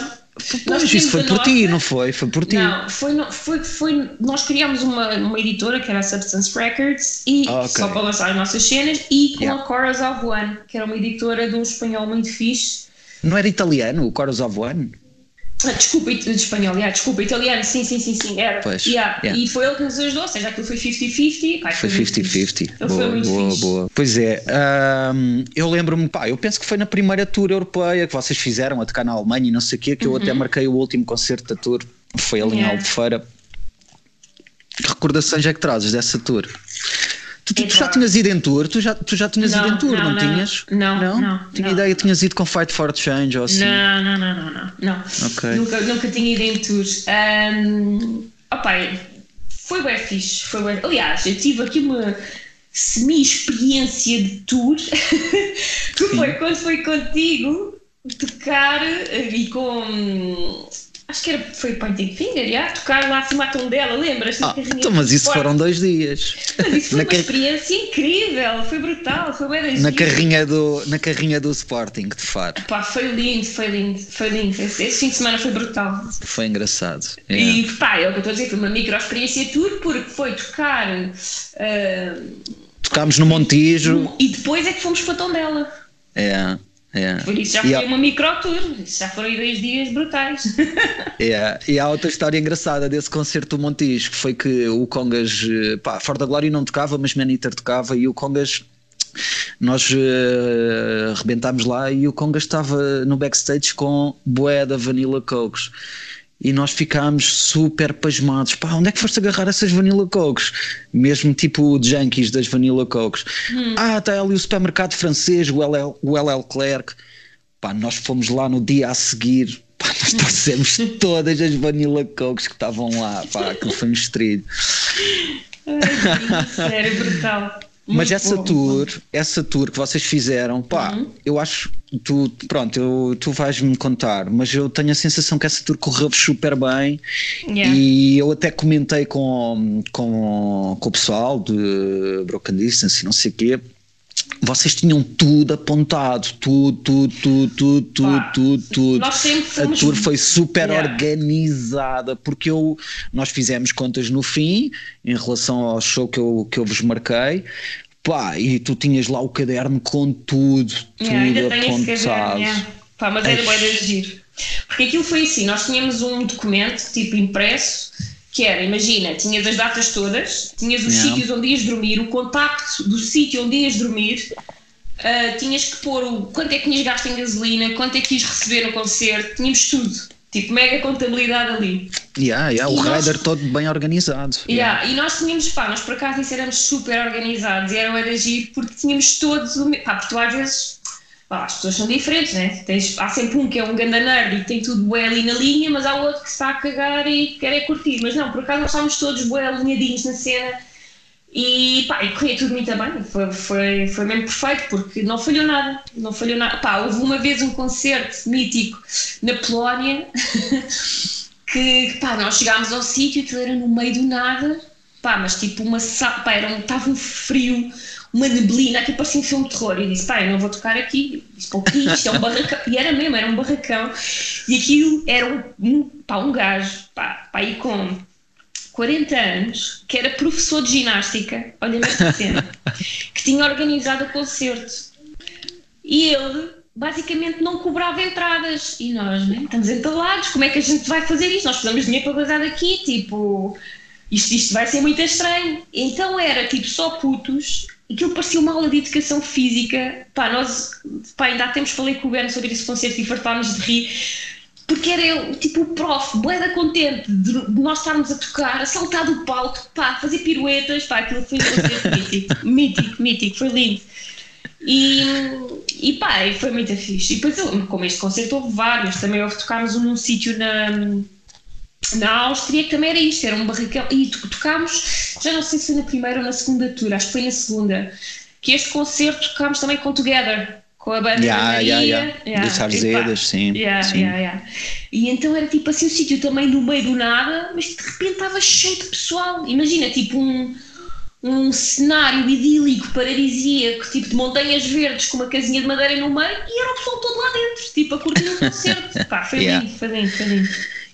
pois, isso foi por ti, não foi? Foi por ti. Não, foi, foi, foi, nós criámos uma, uma editora que era a Substance Records e ah, okay. só para lançar as nossas cenas e com yeah. a Chorus of One, que era uma editora de um espanhol muito fixe. Não era italiano o Chorus of One? Ah, desculpa, de espanhol, yeah, desculpa, italiano, sim, sim, sim, sim, era. Pois, yeah. Yeah. E foi ele que nos ajudou, ou seja, aquilo foi 50-50. Foi 50-50. Boa, boa, fixe. boa. Pois é, um, eu lembro-me, pá, eu penso que foi na primeira tour europeia que vocês fizeram a tocar na Alemanha e não sei o quê, que eu até uhum. marquei o último concerto da tour, foi ali yeah. em Albufeira. Que recordações é que trazes dessa tour? Tu, tu, tu, já tinhas ido em tour? Tu já, tu já tinhas não, ido em tour, não, não, tinhas? Não, não. não Tinha ideia que tinhas ido com Fight for Change ou assim? Não, não, não, não. não, não. Okay. Nunca, nunca tinha ido em tour. Um, opa, foi bem fixe. Foi bem... Aliás, eu tive aqui uma semi-experiência de tour que *laughs* foi quando foi contigo tocar eh, e com Acho que era, foi Pointing Finger, já? Tocar lá acima à Tondela, lembras? Ah, então, mas isso foram dois dias. Mas isso foi na uma car... experiência incrível, foi brutal, foi bem na carrinha do Na carrinha do Sporting de Faro. Pá, foi lindo, foi lindo, foi lindo. Esse, esse fim de semana foi brutal. Foi engraçado. É. E pá, é o que eu estou a dizer, foi uma micro experiência tour, porque foi tocar. Uh, Tocámos no Montijo. E depois é que fomos para Tondela. É. É. Por isso já foi uma micro tour, já foram dois dias brutais. *laughs* É. E há outra história engraçada desse concerto do Montijo, que foi que o Congas, pá, Fora da Glória não tocava, mas Maniter tocava e o Congas nós uh, rebentámos lá e o Conga estava no backstage com boé da Vanilla Cokes e nós ficámos super pasmados. Pá, onde é que foste agarrar essas Vanilla Cokes? Mesmo tipo junkies das Vanilla Cokes. Hum. Ah, está ali o supermercado francês, o LL, o LL Clerc. Pá, nós fomos lá no dia a seguir. Pá, nós *laughs* trouxemos todas as Vanilla Cokes que estavam lá. Pá, aquilo foi um estrilho. Sério, brutal. Mas essa bom, tour, essa tour que vocês fizeram, pá, uhum. eu acho, tu, pronto, eu, tu vais-me contar, mas eu tenho a sensação que essa tour correu super bem yeah. e eu até comentei com, com, com o pessoal de Broken Distance e não sei o quê, vocês tinham tudo apontado, tudo, tudo, tudo, tudo, tudo, tudo, tudo. Nós fomos... A tour foi super yeah. organizada, porque eu, nós fizemos contas no fim, em relação ao show que eu, que eu vos marquei, pá, e tu tinhas lá o caderno com tudo, yeah, tudo apontado. Yeah. Pá, mas era bem de agir. Porque aquilo foi assim, nós tínhamos um documento, tipo impresso, que era, imagina, tinhas as datas todas, tinhas os yeah. sítios onde ias dormir, o contacto do sítio onde ias dormir, uh, tinhas que pôr o quanto é que tinhas gasto em gasolina, quanto é que ias receber no concerto, tínhamos tudo. Tipo, mega contabilidade ali. Yeah, yeah, o nós, rider todo bem organizado. Yeah, yeah. E nós tínhamos, pá, nós por acaso isso éramos super organizados e era o agir porque tínhamos todos o. Pá, porque tu às vezes Pá, as pessoas são diferentes, né? Tens, há sempre um que é um ganda nerd e tem tudo bué ali na linha, mas há outro que está a cagar e quer é curtir. Mas não, por acaso nós estávamos todos bué alinhadinhos na cena e pá, e corria tudo muito bem. Foi, foi, foi mesmo perfeito porque não falhou nada. Não falhou nada. Pá, houve uma vez um concerto mítico na Polónia *laughs* que, pá, nós chegámos ao sítio, aquilo era no meio do nada, pá, mas tipo uma. Pá, era um, estava um frio uma neblina, que parecia um filme de terror. E eu disse, pá, eu não vou tocar aqui. Disse, pá, o que isto? É um barracão. E era mesmo, era um barracão. E aquilo era um, pá, um gajo, pá, pá, aí com 40 anos, que era professor de ginástica, olha esta *laughs* cena, que tinha organizado o concerto. E ele basicamente não cobrava entradas. E nós, né, estamos entalados, como é que a gente vai fazer isto? Nós precisamos de dinheiro para gozar daqui, tipo, isto, isto vai ser muito estranho. Então era tipo só putos aquilo parecia uma aula de educação física. Pá, nós pá, ainda há tempos falei com o Ben sobre esse concerto e fartámos de rir, porque era tipo o prof, boeda contente de, nós estarmos a tocar, a saltar do palco, pá, fazer piruetas, pá, aquilo foi um concerto *laughs* mítico, mítico, mítico, foi lindo. E, e pá, foi muito fixe. E depois, como este concerto, houve vários, também houve, tocámos num sítio na na Áustria também era isto, era um barracão. E tocámos, já não sei se foi na primeira ou na segunda tour, acho que foi na segunda, que este concerto tocámos também com Together, com a banda yeah, Maria. Yeah, yeah. Yeah. Dos Arzedas, sim. E então era tipo assim o um sítio também no meio do nada, mas de repente estava cheio de pessoal. Imagina, tipo um, um cenário idílico, paradisíaco, tipo de montanhas verdes com uma casinha de madeira no meio e era o pessoal todo lá dentro, tipo a curtir o *laughs* concerto. Pá, foi lindo, foi lindo, foi lindo.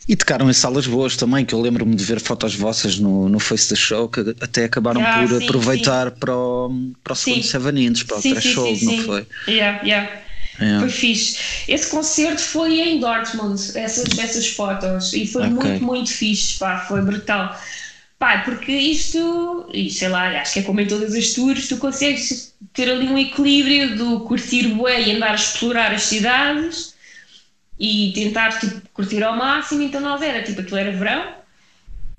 E tocaram em salas boas também, que eu lembro-me de ver fotos vossas no, no Face da Show, que até acabaram ah, por sim, aproveitar sim. para o, para o segundo Seven Inches, para o sim, Threshold, sim, não foi? Yeah, yeah. Yeah. Foi fixe. Esse concerto foi em Dortmund, essas, essas fotos, e foi okay. muito, muito fixe, pá, foi brutal. Pá, porque isto, e sei lá, acho que é como em todas as tours, tu consegues ter ali um equilíbrio do curtir bué e andar a explorar as cidades e tentar tipo, curtir ao máximo. Então nós era tipo, aquilo era verão,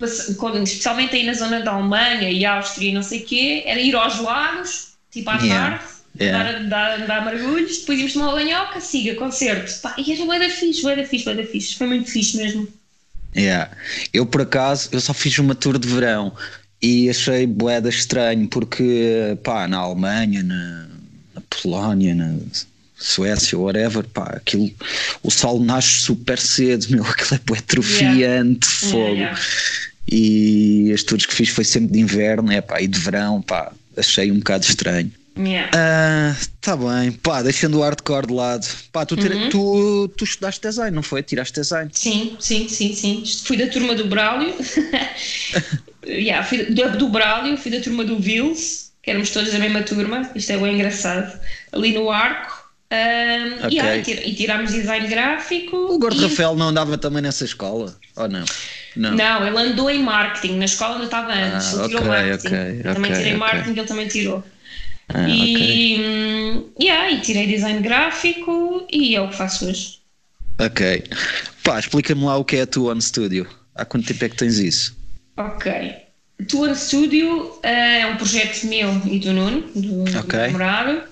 especialmente aí na zona da Alemanha e Áustria e não sei o quê, era ir aos lagos, tipo à yeah. tarde. Yeah. Dar, dar, dar mergulhos, depois íamos tomar banhoca, siga, concerto. Pá, e era bué da fixe, bué da fixe, bué da fixe. Foi muito fixe mesmo. Yeah. Eu por acaso, eu só fiz uma tour de verão e achei boeda estranho porque, pá, na Alemanha, na, na Polónia, na, Suécia, whatever, pá, aquilo, o sol nasce super cedo, *laughs* meu, aquilo é atrofiante, yeah. fogo. Yeah. E as tours que fiz foi sempre de inverno, é pá, e de verão, pá, achei um bocado estranho. Yeah. Ah, tá bem, pá, deixando o hardcore de lado. Pá, tu, uhum. tu, tu estudaste design, não foi? Tiraste design? Sim, sim, sim, sim. Fui da turma do Braulio. *laughs* yeah, fui do, do Braulio, fui da turma do Vils, que éramos todos da mesma turma, isto é bem engraçado. Ali no arco, um, okay. yeah, e, tirámos design gráfico. O Gordo e... Rafael não andava também nessa escola? Ou não? Não, não ele andou em marketing, na escola ainda estava antes, ah, ele tirou okay, marketing. Okay, também tirei marketing, ele também tirou. Ah, e, okay. yeah, e tirei design gráfico e é o que faço hoje. Ok. Pá, explica-me lá o que é a Two One Studio. Há quanto tempo é que tens isso? Ok. One Studio eh, é um projeto meu e do Nuno, do, okay. do namorado.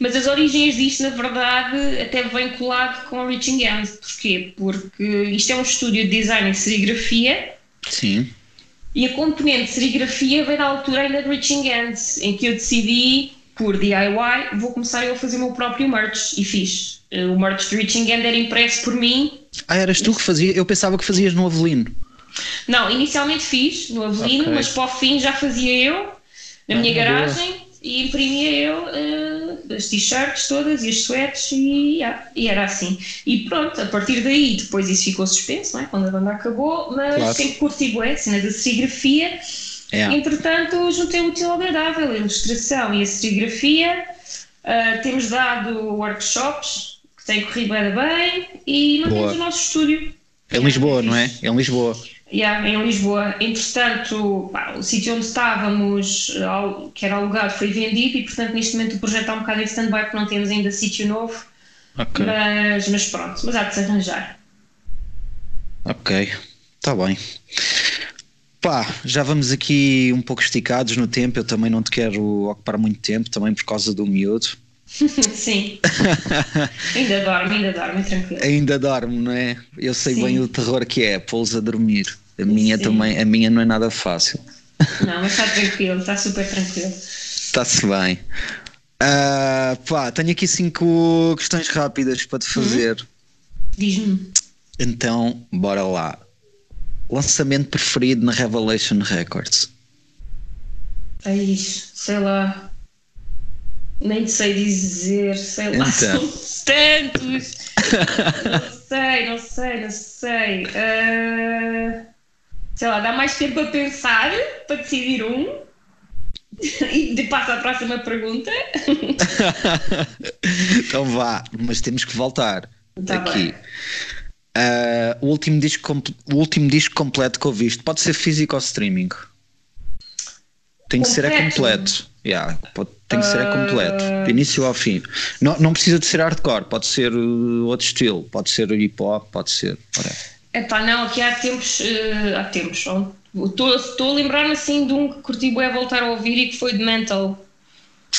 Mas as origens disto, na verdade, até vem colado com Reaching End. Porquê? Porque isto é um estúdio de design e serigrafia. Sim. E a componente de serigrafia veio da altura ainda de Reaching Ends, em que eu decidi, por DIY, vou começar eu a fazer o meu próprio merch e fiz. O merch de Reaching End era impresso por mim. Ah, eras tu que fazia? Eu pensava que fazias no Avelino. Não, inicialmente fiz no Avelino, okay. mas para o fim já fazia eu, na ah, minha garagem. Boa e imprimia eu uh, as t-shirts todas e as sweats e, e, era assim. E pronto, a partir daí depois isso ficou suspenso, não é? quando a banda acabou, mas claro. sempre curti bué, cena de serigrafia. Yeah. Entretanto, juntei o útil ao agradável, a ilustração e a serigrafia. Uh, temos dado workshops que têm corrido bem e mantemos o nosso estúdio. Em Lisboa, não é? Em Lisboa. Yeah, em Lisboa. Entretanto, pá, o sítio onde estávamos, que era alugado, foi vendido e, portanto, neste momento o projeto está um bocado em stand-by porque não temos ainda sítio novo. Okay. Mas, mas pronto, mas há de se arranjar. Ok, está bem. Pá, já vamos aqui um pouco esticados no tempo. Eu também não te quero ocupar muito tempo, também por causa do miúdo. *laughs* Sim. *laughs* ainda dorme, ainda dorme, tranquilo. Ainda dorme, não é? Eu sei Sim. bem o terror que é, pô-los a dormir. A minha Sim. também, a minha não é nada fácil. Não, mas está tranquilo, está super tranquilo. Está-se bem. Uh, pá, tenho aqui cinco questões rápidas para te uhum. fazer. Uhum. Diz-me. Então, bora lá. Lançamento preferido na Revelation Records? É isso, sei lá nem sei dizer, sei lá, então. *laughs* são tantos. não sei, não sei, não sei. Uh, sei lá, dá mais tempo a pensar para decidir um. *laughs* E de passo à próxima pergunta. *laughs* então vá, mas temos que voltar tá aqui. Uh, o, último disco, o último disco completo que ouviste pode ser físico ou streaming? Tem que completo. ser é completo. Yeah, pode, tem que ser é completo, uh... de início ao fim. Não, não precisa de ser hardcore, pode ser uh, outro estilo, pode ser hip hop, pode ser. É pá, não, aqui há tempos. Uh, há tempos. Estou a lembrar-me assim de um que curti é voltar a ouvir e que foi de Mental.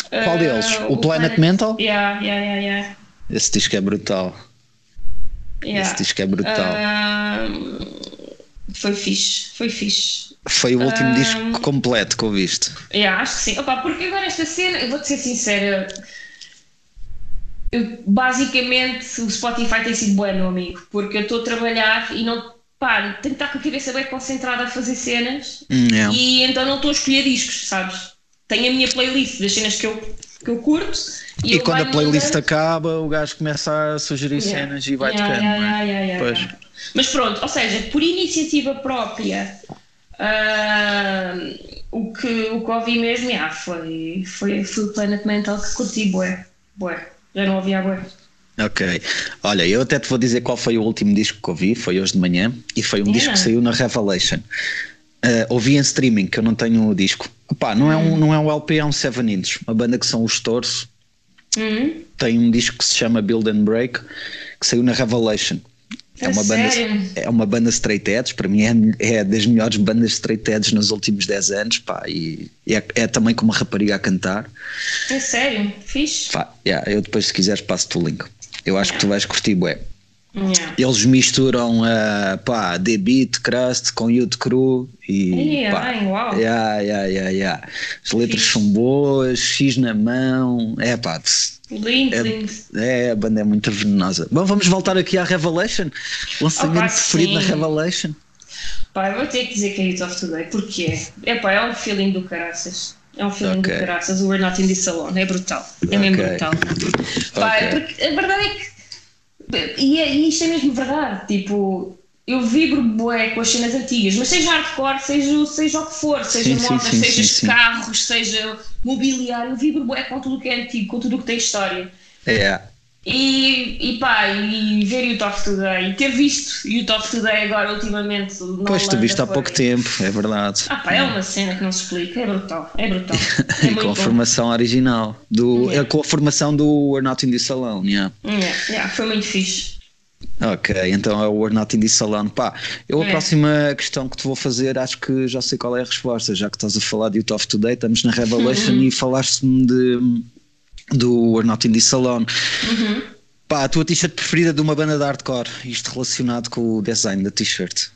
Qual deles? O, o Planet, Planet, Mental? Yeah, yeah, yeah, yeah. Esse disco é brutal. Yeah. Esse disco é brutal. foi fixe, foi fixe. Foi o último um, disco completo que ouviste. Yeah, acho que sim. Opa, porque agora esta cena, eu vou-te ser sincera, eu, basicamente o Spotify tem sido bom, meu amigo, porque eu estou a trabalhar e não. Pá, tenho que estar com a cabeça bem concentrada a fazer cenas hum, yeah. e então não estou a escolher discos, sabes? Tenho a minha playlist das cenas que eu, que eu curto e, e quando a playlist mudando. acaba, o gajo começa a sugerir yeah. cenas e vai yeah, tocando. Yeah, Mas pronto, ou seja, por iniciativa própria Uh, o, que, o que ouvi mesmo yeah, foi, foi, foi o Planet Mental que curti, bué, bué. Já não ouvia bué. Ok. Olha, eu até te vou dizer qual foi o último disco que ouvi, foi hoje de manhã, e foi um yeah. disco que saiu na Revelation. Uh, ouvi em streaming, que eu não tenho o disco. Opa, não, hum. é um, não é um LP, é um 7 inches, uma banda que são os Torso. Hum. Tem um disco que se chama Build and Break, que saiu na Revelation. É uma, banda, é uma banda straight edge, para mim é, é das melhores bandas straight edge nos últimos 10 anos, pá, e é, é também com uma rapariga a cantar. É sério? Fixe? Pá, yeah, eu depois se quiseres passo-te o link. Eu acho que tu vais curtir, bué. Yeah. Eles misturam uh, pá, The Beat, Crust com Youth Crew e yeah, pá, wow. yeah, yeah, yeah, yeah. as letras Fixe. são boas, X na mão, é pá, Lindo, é, lindo. É, a banda é muito venenosa. Bom, vamos voltar aqui à Revelation. Lançamento sim. na Revelation. Pá, eu vou ter que dizer que é It of Today, porque é, pá, é um feeling do caraças. É um feeling okay. do caraças. O We're Not in This Alone. É brutal. É okay. mesmo brutal. Pá, okay. porque a verdade é que. E, é, e isto é mesmo verdade. Tipo, eu vibro bué com as cenas antigas, mas seja hardcore, seja, seja o que for, seja sim, modas, sim, seja sim, carros, seja mobiliário, eu vibro bué com tudo o que é antigo, com tudo o que tem história. É. E, e pá, e ver o Top Today, e ter visto o Top Today agora ultimamente. Pois, tu viste há pouco tempo, é verdade. Ah, pá, é uma cena que não se explica, é brutal, é brutal. *laughs* É com a formação original, do, yeah. é com a formação do We're Not in This Alone, yeah. Yeah, yeah, foi muito fixe. Ok, então é o We're Not in This Alone. Pá, eu a é. próxima questão que te vou fazer, acho que já sei qual é a resposta, já que estás a falar de Youth of Today, estamos na Revelation *laughs* e falaste-me de do We're Not in This Alone. Uhum. Pá, a tua t-shirt preferida de uma banda de hardcore, isto relacionado com o design da t-shirt?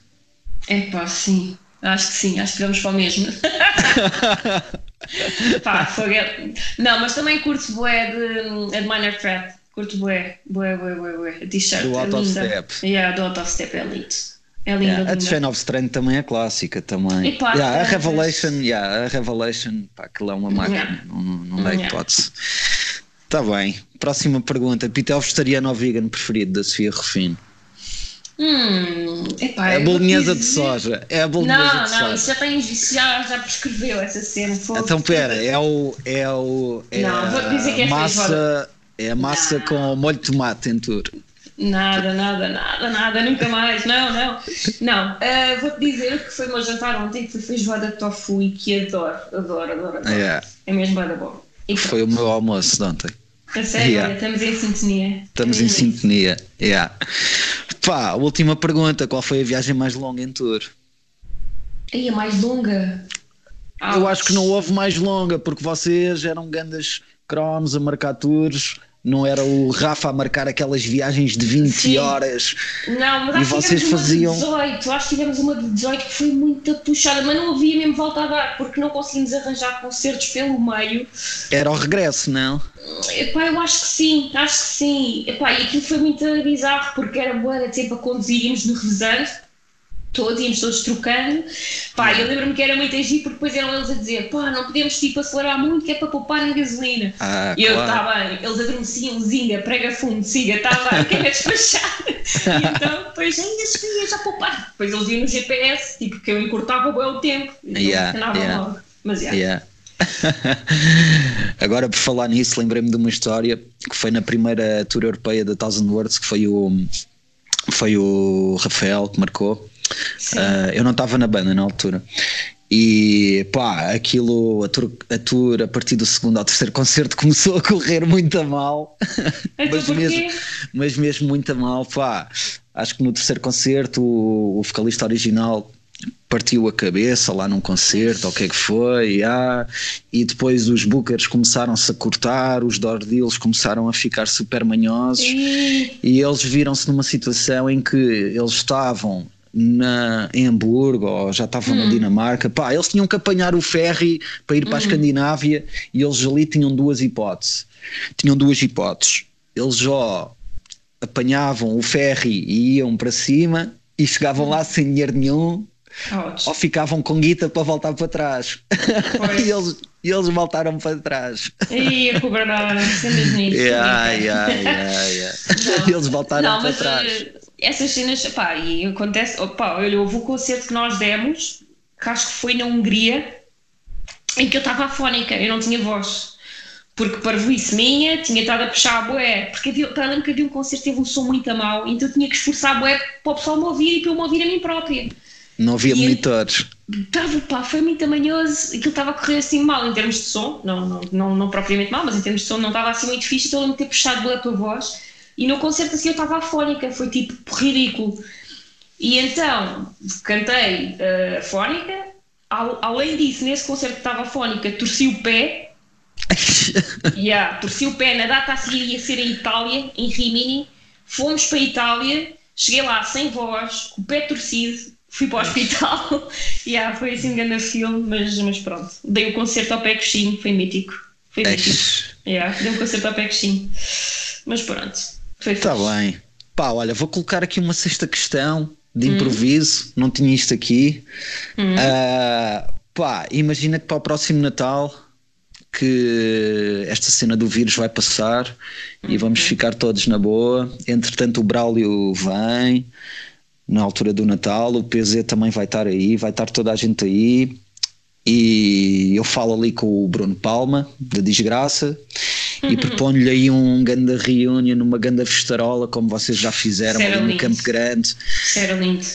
É pá, sim, acho que sim, acho que vamos para o mesmo. *laughs* pá. Não, mas também curto bué de, de Minor Threat, curto bué, bué, bué, bué, a t-shirt Do é Out of Step. Yeah, do Out of Step é lindo. É linda, yeah, a Chain of Strength também é clássica também. E pá, yeah, a Revelation, yeah, a Revelation, pá, aquilo é uma máquina, yeah. não, não dá hipótese. Está bem. Próxima pergunta. Pitel vegetariano ou vegan preferido da Sofia Rufino? Hum, epá, é a bolonhesa de soja. É a bolonhesa não, de não, soja. Não, isso já, tem, já, já prescreveu essa cena. Então, pera, é o. É o é não, vou dizer que é massa, É a massa não. com molho de tomate em tudo. Nada, nada, nada, nada, nunca mais. Não, não. Não, uh, vou-te dizer que foi o meu jantar ontem, que foi feijoada de tofu e que adoro, adoro, adoro. adoro. Yeah. É mesmo bada bom. E foi o meu almoço de ontem. A sério, yeah. estamos em sintonia. Estamos em *laughs* sintonia, yeah. Pá, última pergunta: qual foi a viagem mais longa em tour? E a mais longa? Eu acho que não houve mais longa, porque vocês eram grandes cromos a marcar tours não era o Rafa a marcar aquelas viagens de 20 Sim. horas não, mas e vocês faziam. De 18, acho que tivemos uma de 18 que foi muito puxada, mas não havia mesmo volta a dar porque não conseguimos arranjar concertos pelo meio. Era o regresso, não? Epá, eu acho que sim, acho que sim. Epá, e aquilo foi muito bizarro porque era boa, era tempo a conduzir, íamos no revezando todos, íamos todos trocando. Pá, eu lembro-me que era muito agir porque depois eram eles a dizer, pá, não podemos tipo acelerar muito que é para poupar na gasolina. Ah, e eu, claro. está bem, eles adormeciam, zinga, prega fundo, siga, está bem, quer despachar. *laughs* e então, depois, ainda se já poupar. Depois eles iam no GPS, tipo, que eu encurtava bem o tempo. Então yeah, yeah. logo. Mas yeah. yeah. *laughs* Agora, por falar nisso, lembrei-me de uma história que foi na primeira tour europeia da Thousand Words, que foi o, foi o Rafael que marcou. Uh, eu não estava na banda na altura. E pá, aquilo, a tour, a tour, a partir do segundo ao terceiro concerto *laughs* começou a correr muito a mal, então mas, mesmo, mas mesmo muito a mal. Pá, acho que no terceiro concerto o, o vocalista original partiu a cabeça lá num concerto, ou o que é que foi, ah, e depois os bookers começaram-se a cortar, os door deals começaram a ficar super manhosos, e, e eles viram-se numa situação em que eles estavam na, em Hamburgo ou já estavam na hum. Dinamarca, pá, eles tinham que apanhar o ferry para ir para a uhum. Escandinávia e eles ali tinham duas hipóteses. Tinham duas hipóteses. Eles já apanhavam o ferry e iam para cima e chegavam lá sem dinheiro nenhum ou ficavam com guita para voltar para trás. *laughs* e eles, eles voltaram para trás. E a cobrar nisso. *laughs* Yeah, yeah, yeah, yeah. Eles voltaram não, para mas, trás. Essas cenas, pá, e acontece, opá, olha, houve o concerto que nós demos, que acho que foi na Hungria, em que eu estava afónica, eu não tinha voz. Porque parvoíce minha, tinha estado a puxar a boé, porque havia, pá, lembro que havia um concerto que teve um som muito a mal, então eu tinha que esforçar a boé para o pessoal me ouvir e para eu me ouvir a mim própria. Não havia monitores. Estava, pá, foi muito manhoso, aquilo estava a correr assim mal em termos de som, não, não, não, não propriamente mal, mas em termos de som não estava assim muito fixe, então eu de ter puxado boé para a voz e no concerto assim eu estava afónica, foi tipo ridículo. E então cantei uh, fónica, além disso, nesse concerto que estava afónica, torci o pé. *laughs* yeah, torci o pé na data a seguir ia ser em Itália, em Rimini. Fomos para a Itália, cheguei lá sem voz, com o pé torcido, fui para o hospital. *laughs* yeah, foi assim um grande filme, mas, mas pronto. Dei o concerto ao pé coxinho, foi mítico. Foi mítico. Yeah, dei um concerto ao pé coxinho. Mas pronto. Está bem. Pá, olha, vou colocar aqui uma sexta questão de hum. improviso, não tinha isto aqui. Hum. Uh, pá, imagina que para o próximo Natal que esta cena do vírus vai passar hum. e vamos ficar todos na boa. Entretanto, o Braulio vem na altura do Natal, o PZ também vai estar aí, vai estar toda a gente aí. E eu falo ali com o Bruno Palma, da Desgraça, uhum. E proponho-lhe aí um ganda reunião, uma ganda festarola, como vocês já fizeram ali no Campo Grande. Era lindo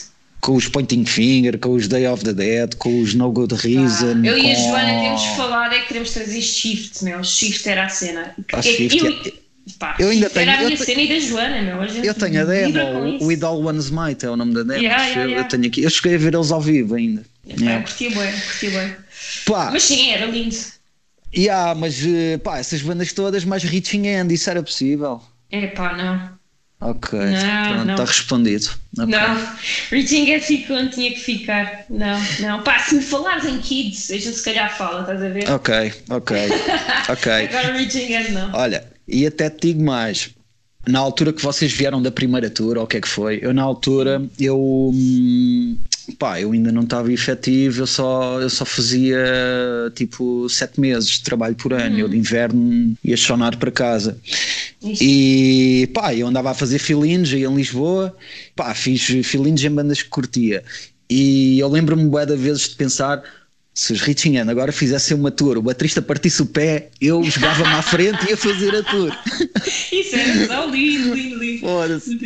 com os Pointing Finger, com os Day of the Dead, com os No Good Reason. Ah, eu com... e a Joana temos falado é que queremos trazer Shift, meu. Shift era a cena. Ah, Shift, eu, é... pá, eu ainda tenho. Era a minha te... cena e da Joana, meu. Eu tenho a demo, o With All One's Might é o nome da demo. Yeah, yeah, eu, yeah. eu, tenho aqui. Eu cheguei a ver eles ao vivo ainda. Yeah. Yeah. Curti bem, curti bem. Pá. Mas sim, era lindo. Yeah, mas pá, essas bandas todas mais reaching end, isso era possível? É pá, não. Ok, não, pronto, está respondido. Okay. Não, Reaching Out ficou, tinha que ficar. Não, não. Pá, se me falares em Kids, a gente se calhar fala, estás a ver? Ok, ok, *laughs* ok. Agora Reaching Out não. Olha, e até te digo mais. Na altura que vocês vieram da primeira tour, ou o que é que foi, eu na altura, eu pá, eu ainda não estava efetivo, eu só, eu só fazia tipo sete meses de trabalho por ano, eu de inverno ia sonar para casa. Isso. E pá, eu andava a fazer filhinhos aí em Lisboa, pá, fiz filhinhos em bandas que curtia. E eu lembro-me bué de vezes de pensar se os Reaching End agora fizessem uma tour, o baterista partisse o pé, eu jogava-me à frente e ia fazer a tour. *laughs* Isso era tão lindo, lindo, lindo. Foda-se.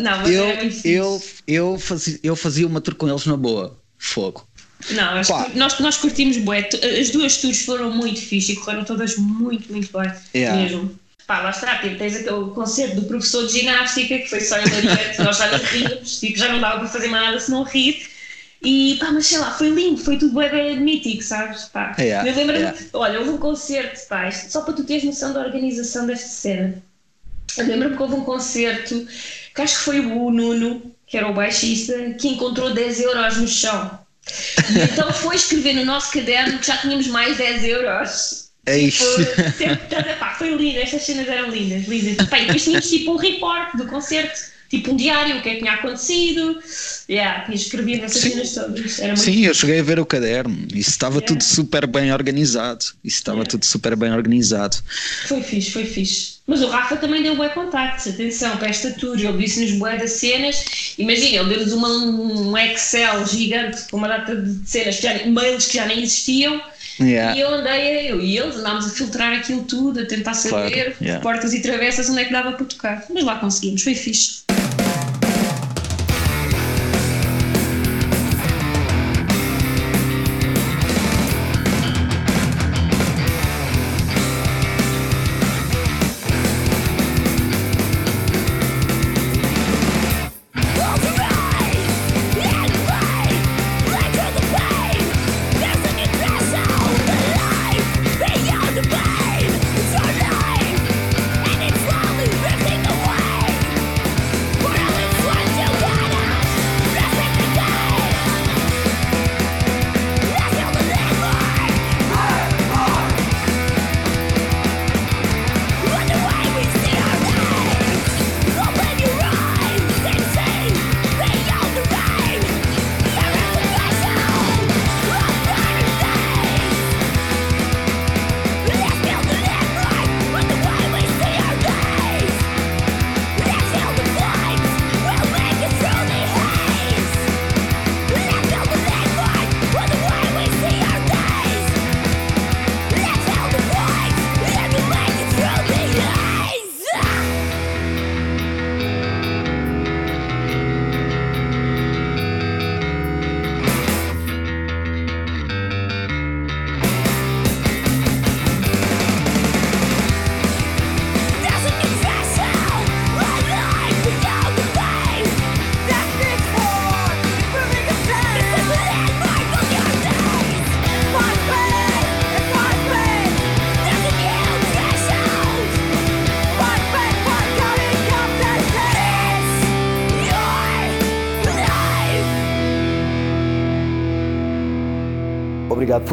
Não, eu, eu, eu, fazia, eu fazia uma tour com eles na boa. Fogo. Não, nós, nós curtimos bué. As duas tours foram muito fixe e correram todas muito, muito bem. Yeah. Mesmo. Pá, lá está, tipo, tens aquele concerto do professor de ginástica que foi só hilariante, nós já não ríamos, tipo, já não dava para fazer mais nada se não rir. E pá, mas sei lá, foi lindo, foi tudo bem, mítico, sabes? Pá. Yeah, eu lembro-me, yeah. olha, houve um concerto, pá, só para tu teres noção da organização desta cena. Eu lembro-me que houve um concerto que acho que foi o Nuno, que era o baixista, que encontrou 10 euros no chão. E então foi escrever no nosso caderno que já tínhamos mais 10 euros. É isso. Tipo, pá, foi lindo, estas cenas eram lindas, lindas. Pá, e depois tínhamos tipo um report do concerto tipo um diário, o que é que tinha acontecido. Yeah, e escrevia nessas cenas todas. Era muito Sim, eu cheguei a ver o caderno. Isso estava yeah. tudo super bem organizado. Isso estava yeah. tudo super bem organizado. Foi fixe, foi fixe. Mas o Rafa também deu bué contactos, atenção, para esta tour. Ele disse-nos bué das cenas. Imagina, ele deu-nos um Excel gigante com uma data de cenas, que já, mails que já nem existiam. Yeah. E eu andei, eu e eles andámos a filtrar aquilo tudo, a tentar saber claro, yeah. portas e travessas onde é que dava para tocar. Mas lá conseguimos, foi fixe.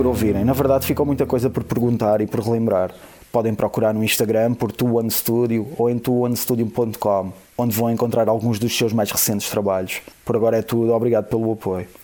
Por ouvirem. Na verdade, ficou muita coisa por perguntar e por relembrar. Podem procurar no Instagram por One Studio ou em tuonestudio.com, onde vão encontrar alguns dos seus mais recentes trabalhos. Por agora é tudo. Obrigado pelo apoio.